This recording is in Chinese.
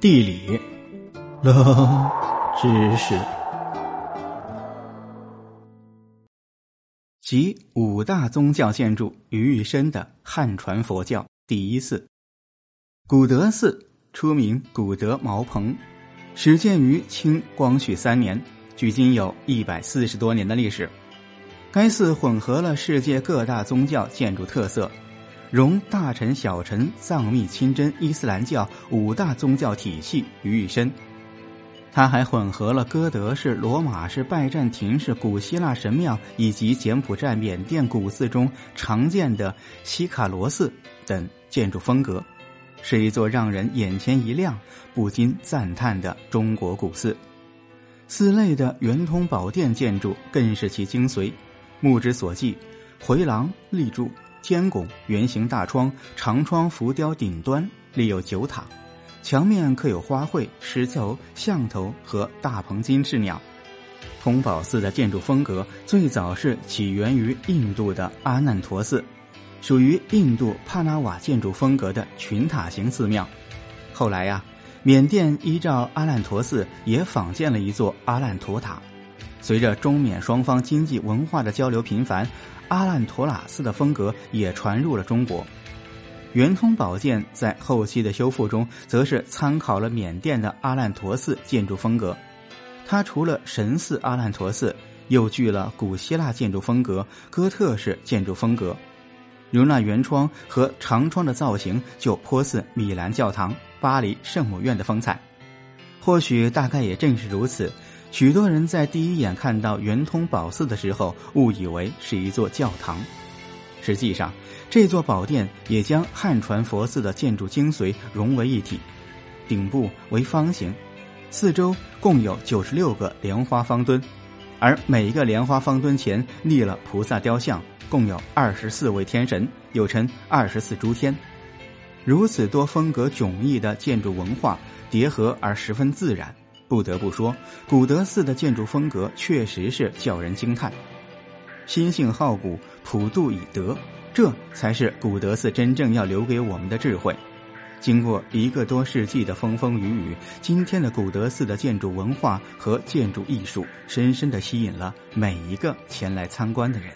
地理，冷知识，集五大宗教建筑于一身的汉传佛教第一寺——古德寺，出名古德茅棚，始建于清光绪三年，距今有一百四十多年的历史。该寺混合了世界各大宗教建筑特色。融大臣、小臣、藏密、清真、伊斯兰教五大宗教体系于一身，它还混合了哥德式、罗马式、拜占庭式、古希腊神庙以及柬埔寨、缅甸古寺中常见的西卡罗寺等建筑风格，是一座让人眼前一亮、不禁赞叹的中国古寺。寺内的圆通宝殿建筑更是其精髓，目之所及，回廊、立柱。天拱、圆形大窗、长窗浮雕顶端立有九塔，墙面刻有花卉、石头、象头和大鹏金翅鸟。通宝寺的建筑风格最早是起源于印度的阿难陀寺，属于印度帕纳瓦建筑风格的群塔型寺庙。后来呀，缅甸依照阿难陀寺也仿建了一座阿难陀塔。随着中缅双方经济文化的交流频繁。阿烂陀喇寺的风格也传入了中国。圆通宝殿在后期的修复中，则是参考了缅甸的阿烂陀寺建筑风格。它除了神似阿烂陀寺，又具了古希腊建筑风格、哥特式建筑风格。如那圆窗和长窗的造型，就颇似米兰教堂、巴黎圣母院的风采。或许大概也正是如此。许多人在第一眼看到圆通宝寺的时候，误以为是一座教堂。实际上，这座宝殿也将汉传佛寺的建筑精髓融为一体。顶部为方形，四周共有九十六个莲花方墩，而每一个莲花方墩前立了菩萨雕像，共有二十四位天神，又称二十四诸天。如此多风格迥异的建筑文化叠合而十分自然。不得不说，古德寺的建筑风格确实是叫人惊叹。心性好古，普度以德，这才是古德寺真正要留给我们的智慧。经过一个多世纪的风风雨雨，今天的古德寺的建筑文化和建筑艺术，深深的吸引了每一个前来参观的人。